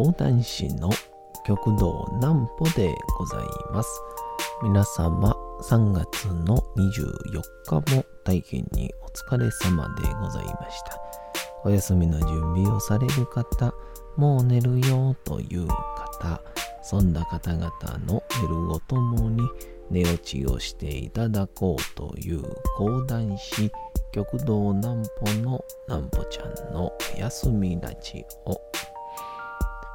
講談師の極道南歩でございます。皆様、3月の24日も大変にお疲れ様でございました。お休みの準備をされる方、もう寝るよという方、そんな方々の夜ごともに寝落ちをしていただこうという講談師、極道南歩の南歩ちゃんのお休みラジオ。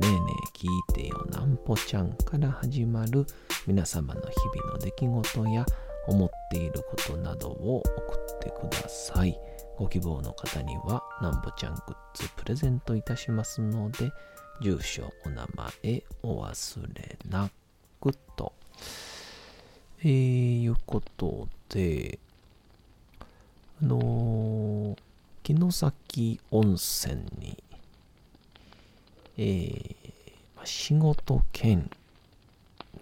ねえねえ聞いてよなんぽちゃんから始まる皆様の日々の出来事や思っていることなどを送ってください。ご希望の方にはなんぽちゃんグッズプレゼントいたしますので、住所、お名前お忘れなくと。えー、いうことで、あのー、城崎温泉にえー、仕事兼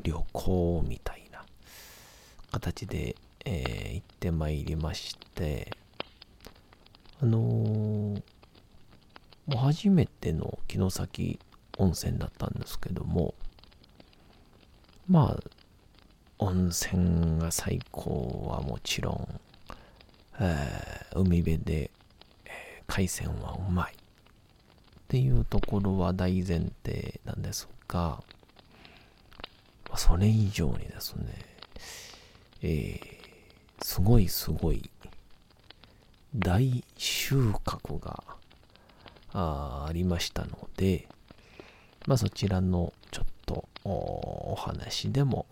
旅行みたいな形で、えー、行ってまいりまして、あのー、もう初めての城崎温泉だったんですけども、まあ、温泉が最高はもちろん、えー、海辺で、えー、海鮮はうまい。っていうところは大前提なんですが、それ以上にですね、えー、すごいすごい大収穫がありましたので、まあそちらのちょっとお話でも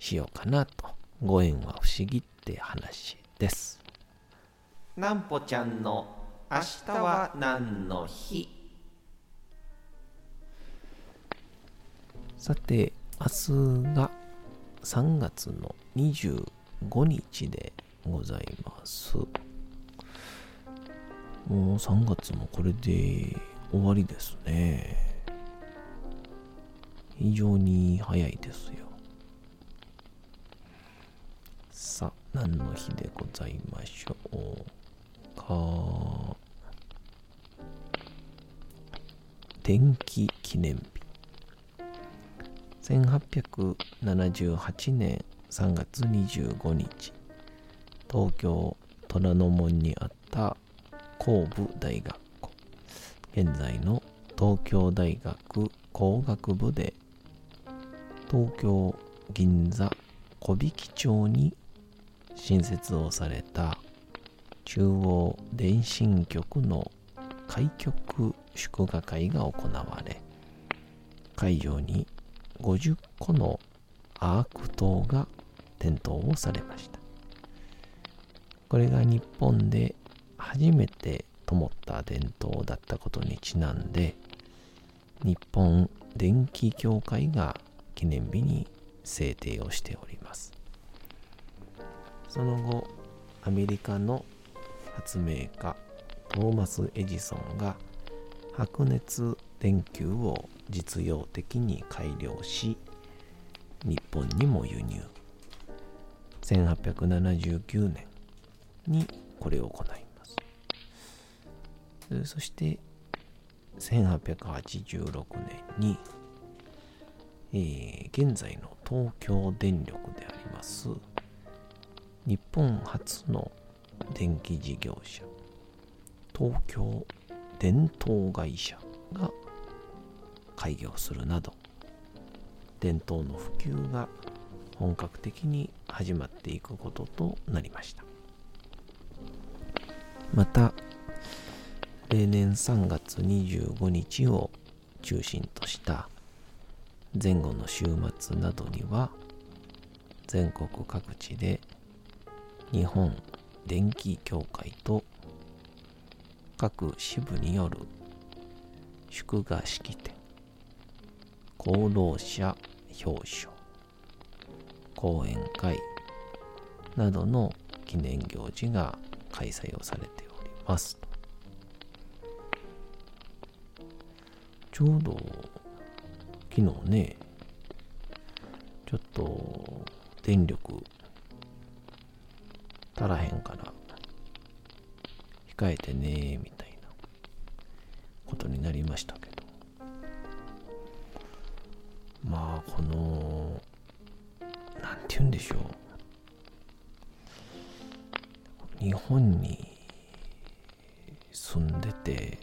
しようかなと。ご縁は不思議って話です。なんぽちゃんの明日は何の日？さて、明日が3月の25日でございます。もう3月もこれで終わりですね。非常に早いですよ。さあ、何の日でございましょうか。天気記念日。1878年3月25日東京虎ノ門にあった工部大学校現在の東京大学工学部で東京銀座小引町に新設をされた中央電信局の開局祝賀会が行われ会場に50個のアーク灯が点灯をされました。これが日本で初めて灯った伝統だったことにちなんで、日本電気協会が記念日に制定をしております。その後、アメリカの発明家トーマス・エジソンが白熱電球を実用的に改良し日本にも輸入。1879年にこれを行います。そして1886年に、えー、現在の東京電力であります日本初の電気事業者東京電灯会社が開業するなど伝統の普及が本格的に始まっていくこととなりました。また例年3月25日を中心とした前後の週末などには全国各地で日本電気協会と各支部による祝賀式典功労者表彰、講演会。などの記念行事が開催をされております。ちょうど昨日ね、ちょっと電力足らへんから控えてねみたいなことになりました。まあこのなんて言うんでしょう。日本に住んでて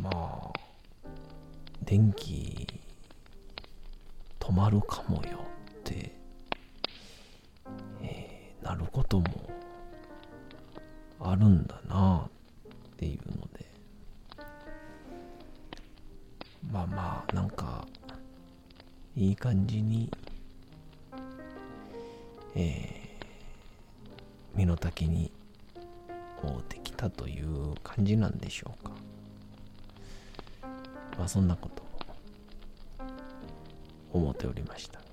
まあ電気止まるかもよって、えーなることもあるんだなっていうのまあまあなんかいい感じにえー身の丈に合うてきたという感じなんでしょうか。まあそんなことを思っておりました。が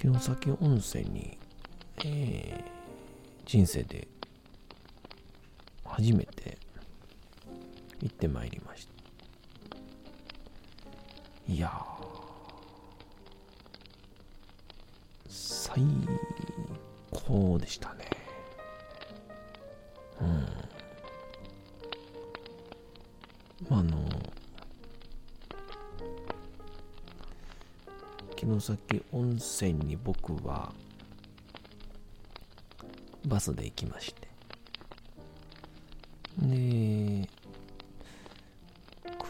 城崎温泉に、えー人生で初めて行ってまいりました。いや最高でしたね。うん。まああの城崎温泉に僕はバスで行きまして。で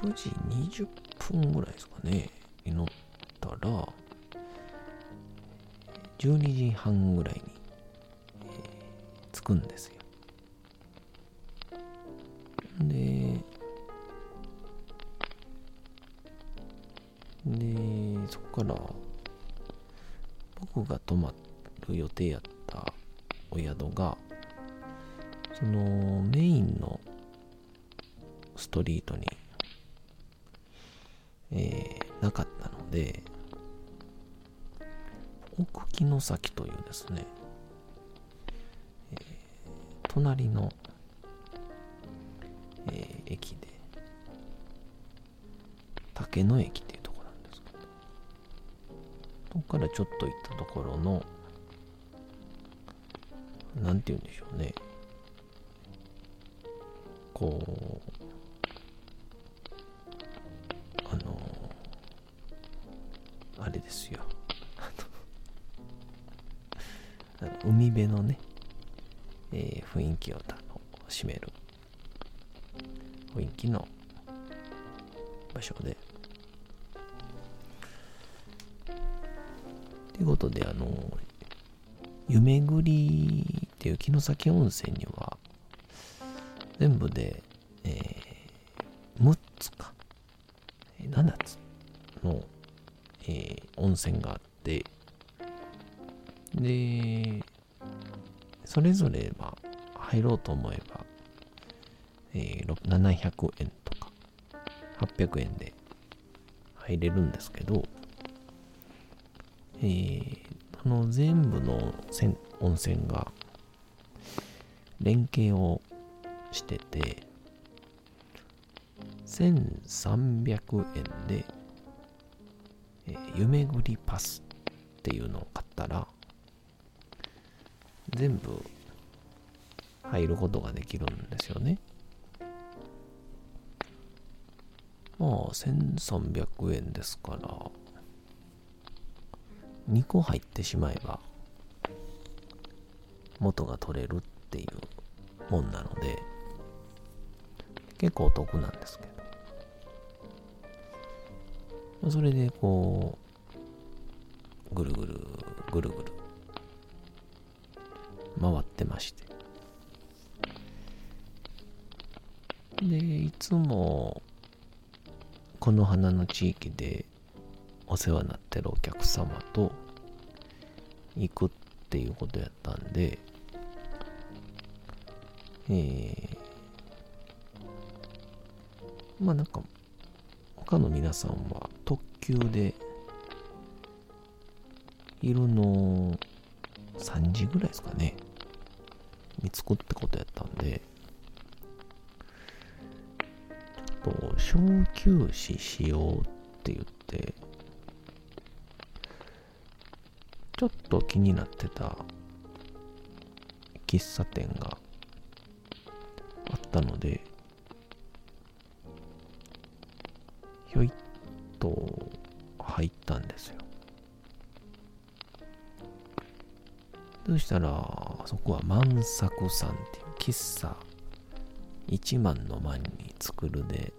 9時20分ぐらいですかねに乗ったら12時半ぐらいに、えー着くんですよ。ででそこから僕が泊まる予定やったお宿がそのメインのストリートに、なかったので奥木の崎というですね、えー隣の、えー駅で竹野駅っていうところなんですけどそこからちょっと行ったところのなんて言うんでしょうね。こう海辺のね、えー雰囲気をたの占める。雰囲気の場所で。ということであの夢ぐりっていう城崎温泉には全部で、えー6つか。7つの、えー温泉があって。でそれぞれ、まあ、入ろうと思えば、えー700円とか800円で入れるんですけど、えーその全部の温泉が連携をしてて1300円で、えー夢ぐりパスっていうのを全部入ることができるんですよね。まあ1300円ですから2個入ってしまえば元が取れるっていうもんなので結構お得なんですけど。それでこうぐるぐるぐるぐる回ってまして。でいつもこの花の地域でお世話になってるお客様と行くっていうことやったんで、えーまあなんか、他の皆さんは特急で昼の3時ぐらいですかね、に着くってことやったんで、ちょっと小休止しようって言って、ちょっと気になってた喫茶店があったので、ひょいっと入ったんですよ。そしたら、そこは万作さんっていう喫茶。一万の万に作るで、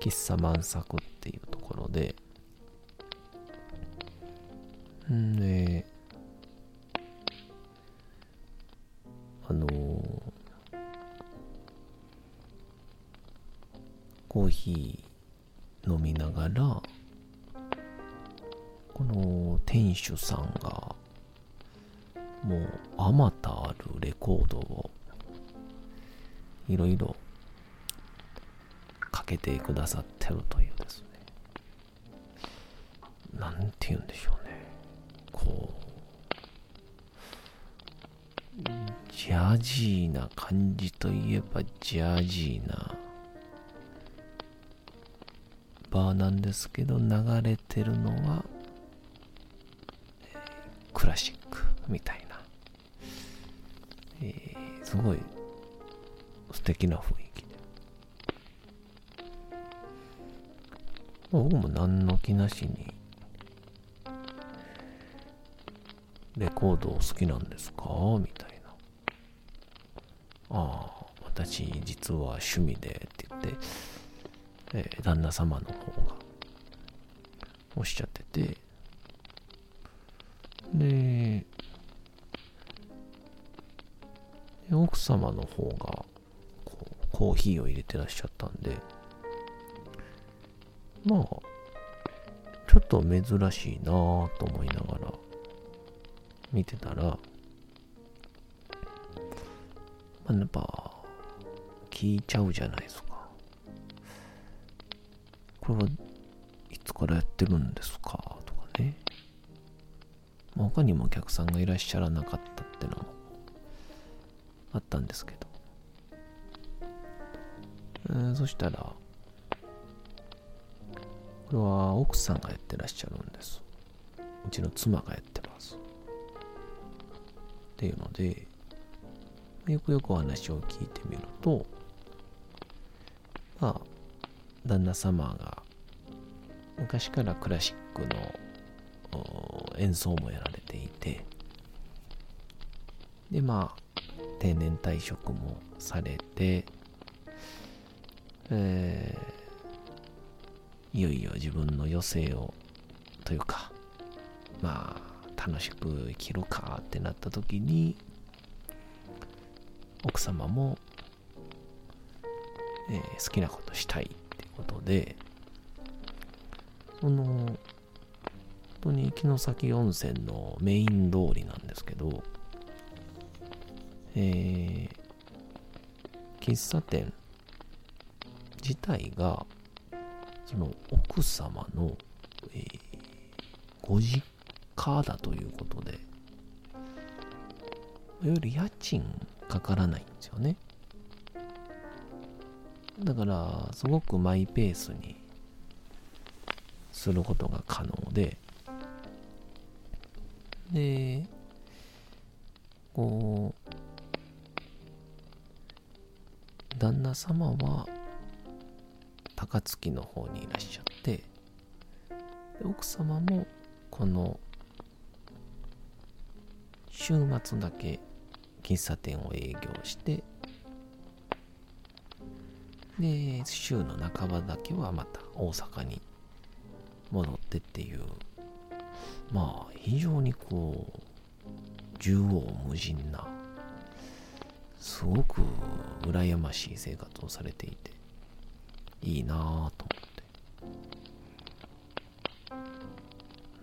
喫茶万作っていうところで、んで、あのー、コーヒー飲みながら、この店主さんが、もうあまたあるレコードをいろいろかけてくださってるというですね。なんて言うんでしょうね。こうジャージーな感じといえばジャージーなバーなんですけど流れてるのはクラシックみたいな。えー、すごい素敵な雰囲気で。僕も何の気なしに、レコードを好きなんですか？みたいな。ああ、私実は趣味でって言って、えー、旦那様の方がおっしゃってて、で、奥様の方がこうコーヒーを入れてらっしゃったんで、まあ、ちょっと珍しいなぁと思いながら見てたら、まあ、やっぱ聞いちゃうじゃないですか。これはいつからやってるんですかとかね。他にもお客さんがいらっしゃらなかったってのもあったんですけど、えー、そしたらこれは奥さんがやってらっしゃるんです。うちの妻がやってます。っていうのでよくよくお話を聞いてみるとまあ旦那様が昔からクラシックの演奏もやられていてでまあ定年退職もされて、えー、いよいよ自分の余生をというかまあ楽しく生きるかってなった時に奥様も、えー、好きなことしたいってことでその本当に城崎温泉のメイン通りなんですけどえー、喫茶店自体が、その奥様の、えー、ご実家だということで、いわゆる家賃かからないんですよね。だから、すごくマイペースにすることが可能で、で、こう、旦那様は高槻の方にいらっしゃって奥様もこの週末だけ喫茶店を営業してで週の半ばだけはまた大阪に戻ってっていうまあ非常にこう縦横無尽なすごく羨ましい生活をされていていいなぁと思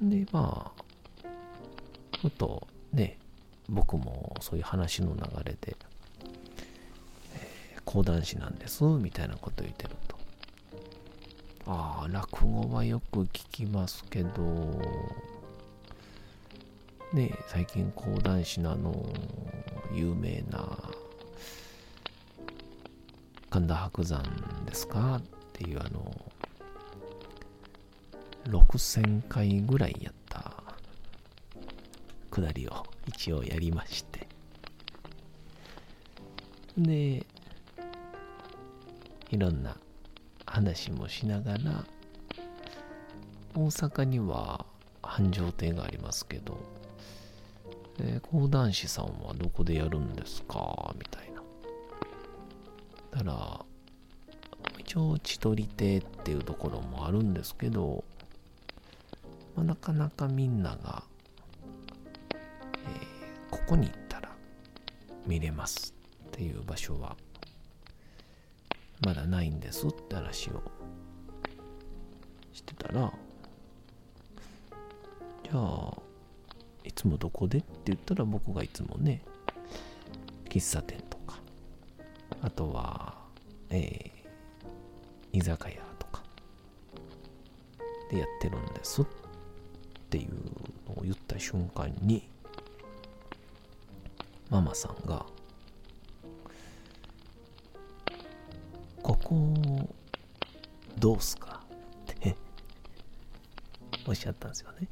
ってでまあふとね僕もそういう話の流れで、えー、講談師なんです、みたいなこと言ってると。ああ、落語はよく聞きますけど、ね最近講談師のあの、有名な、神田伯山ですかっていうあの、6000回ぐらいやったくだりを一応やりまして。で、いろんな話もしながら、大阪には繁盛亭がありますけど、え、講談師さんはどこでやるんですか？みたいな。たら、一応千鳥亭っていうところもあるんですけど、まあ、なかなかみんなが、えー、ここに行ったら見れますっていう場所はまだないんですって話をしてたら、じゃあ、いつもどこでって言ったら僕がいつもね、喫茶店、あとは、えー、居酒屋とかでやってるんですっていうのを言った瞬間に、ママさんが、ここ、どうすかって おっしゃったんですよね。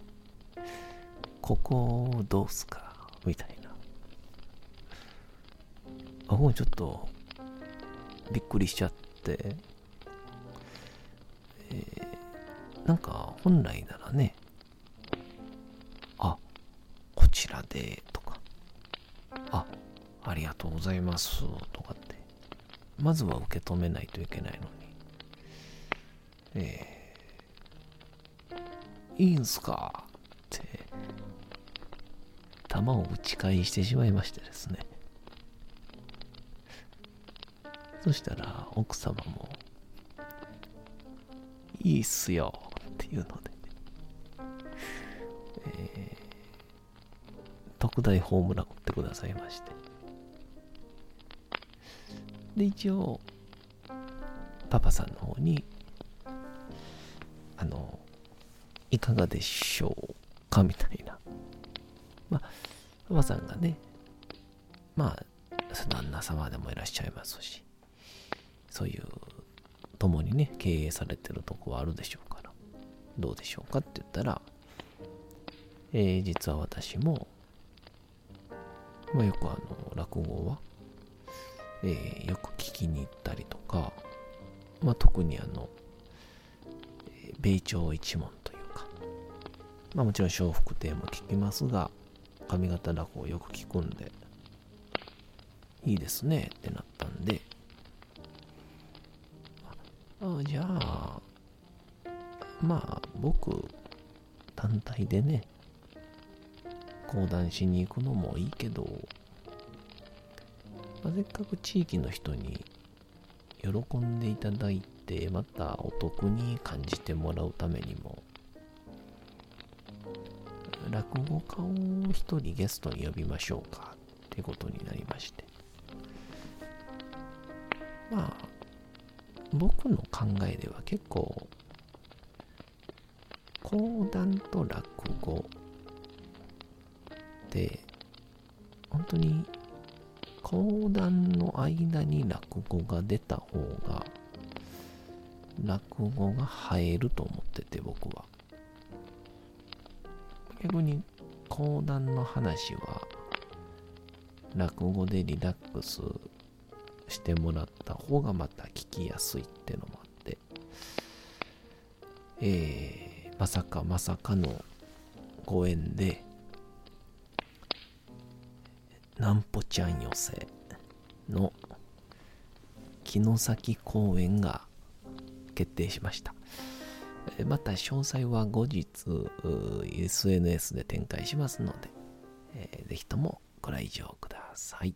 ここ、どうすかみたいな。僕もうちょっと、びっくりしちゃって、えー、なんか、本来ならね、あ、こちらで、とか、あ、ありがとうございます、とかって、まずは受け止めないといけないのに、えー、いいんすかって、弾を打ち返してしまいましてですね。そしたら奥様も、いいっすよっていうので、えー、特大ホームラン打ってくださいまして。で、一応、パパさんの方に、あの、いかがでしょうかみたいな。まあ、パパさんがね、まあ、旦那様でもいらっしゃいますし、そういう、共にね、経営されてるとこはあるでしょうから、どうでしょうかって言ったら、えー、実は私も、まあ、よくあの、落語は、えー、よく聞きに行ったりとか、まあ、特にあの、米朝一門というか、まあ、もちろん笑福亭も聞きますが、上方落語をよく聞くんで、いいですねってなったんで、あじゃあ、まあ、僕、単体でね、講談しに行くのもいいけど、まあ、せっかく地域の人に喜んでいただいて、またお得に感じてもらうためにも、落語家を一人ゲストに呼びましょうかってことになりまして。まあ、僕の考えでは結構、講談と落語って、本当に講談の間に落語が出た方が、落語が映えると思ってて、僕は。逆に、講談の話は、落語でリラックスしてもらった方がまた聞きやすいってのもあって、えー、まさかまさかのご縁で、なんぽちゃん寄せの城崎公演が決定しました。また詳細は後日 SNS で展開しますので、えー、ぜひともご来場ください。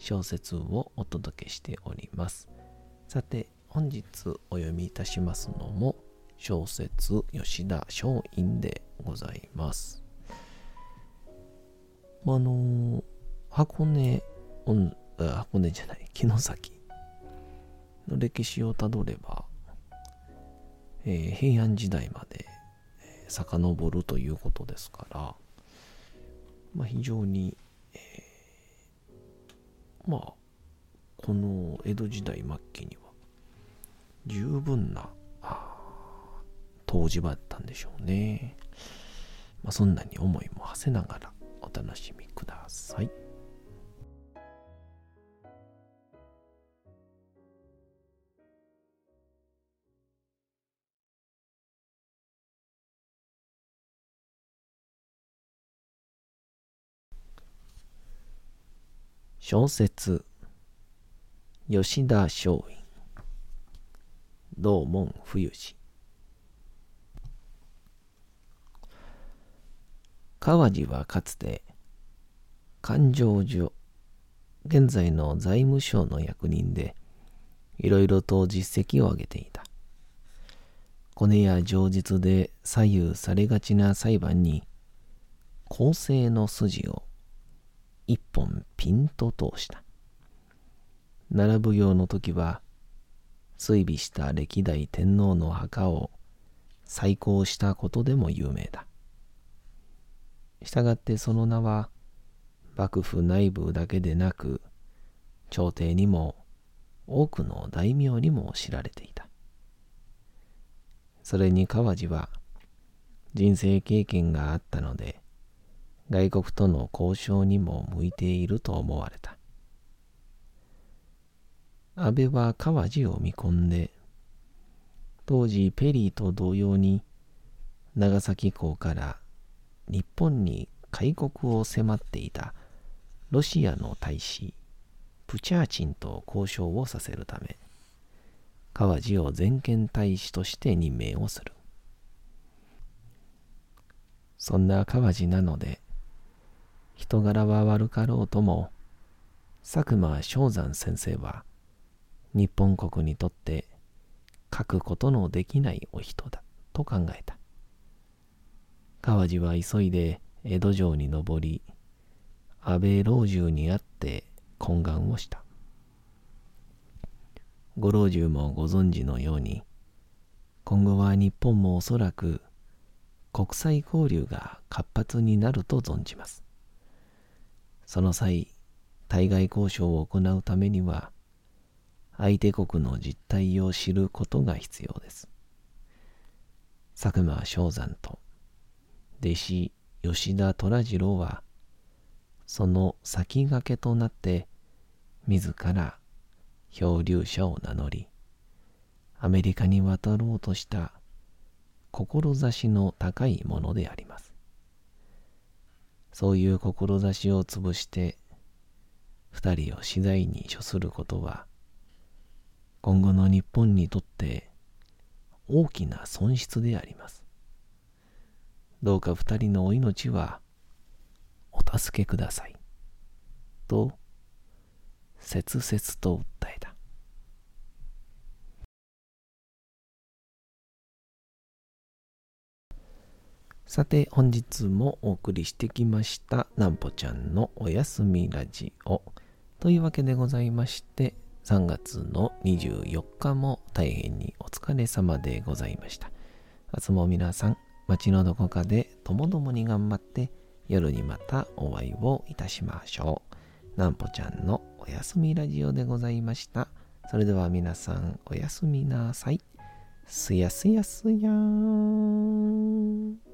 小説をお届けしております。さて、本日お読みいたしますのも小説吉田松陰でございます。あの、箱根、箱根じゃない、城崎の歴史をたどれば、えー、平安時代まで、え、遡るということですから、まあ、非常に、まあこの江戸時代末期には十分な湯治場だったんでしょうね。まあ、そんなに思いも馳せながらお楽しみください。小説。吉田松陰。道門冬氏川路はかつて勘定所。現在の財務省の役人でいろいろと実績を上げていた。コネや情実で左右されがちな裁判に公正の筋を一本ピンと通した。奈良奉行の時は、追尾した歴代天皇の墓を再興したことでも有名だ。したがってその名は、幕府内部だけでなく、朝廷にも多くの大名にも知られていた。それに川路は人生経験があったので、外国との交渉にも向いていると思われた。安倍は川路を見込んで、当時ペリーと同様に長崎港から日本に開国を迫っていたロシアの大使プチャーチンと交渉をさせるため川路を全権大使として任命をするそんな川路なので人柄は悪かろうとも、佐久間正山先生は、日本国にとって書くことのできないお人だと考えた。川路は急いで江戸城に登り、安倍老中に会って懇願をした。ご老中もご存知のように、今後は日本もおそらく国際交流が活発になると存じます。その際、対外交渉を行うためには、相手国の実態を知ることが必要です。佐久間正山と弟子吉田虎次郎は、その先駆けとなって、自ら漂流者を名乗り、アメリカに渡ろうとした志の高いものであります。そういう志を潰して二人を次第に処することは今後の日本にとって大きな損失であります。どうか二人のお命はお助けください。と切々と訴えた。さて本日もお送りしてきましたなんぽちゃんのおやすみラジオというわけでございまして3月の24日も大変にお疲れ様でございました。明日も皆さん街のどこかでともどもに頑張って夜にまたお会いをいたしましょう。なんぽちゃんのおやすみラジオでございました。それでは皆さんおやすみなさい。すやすやすやーん。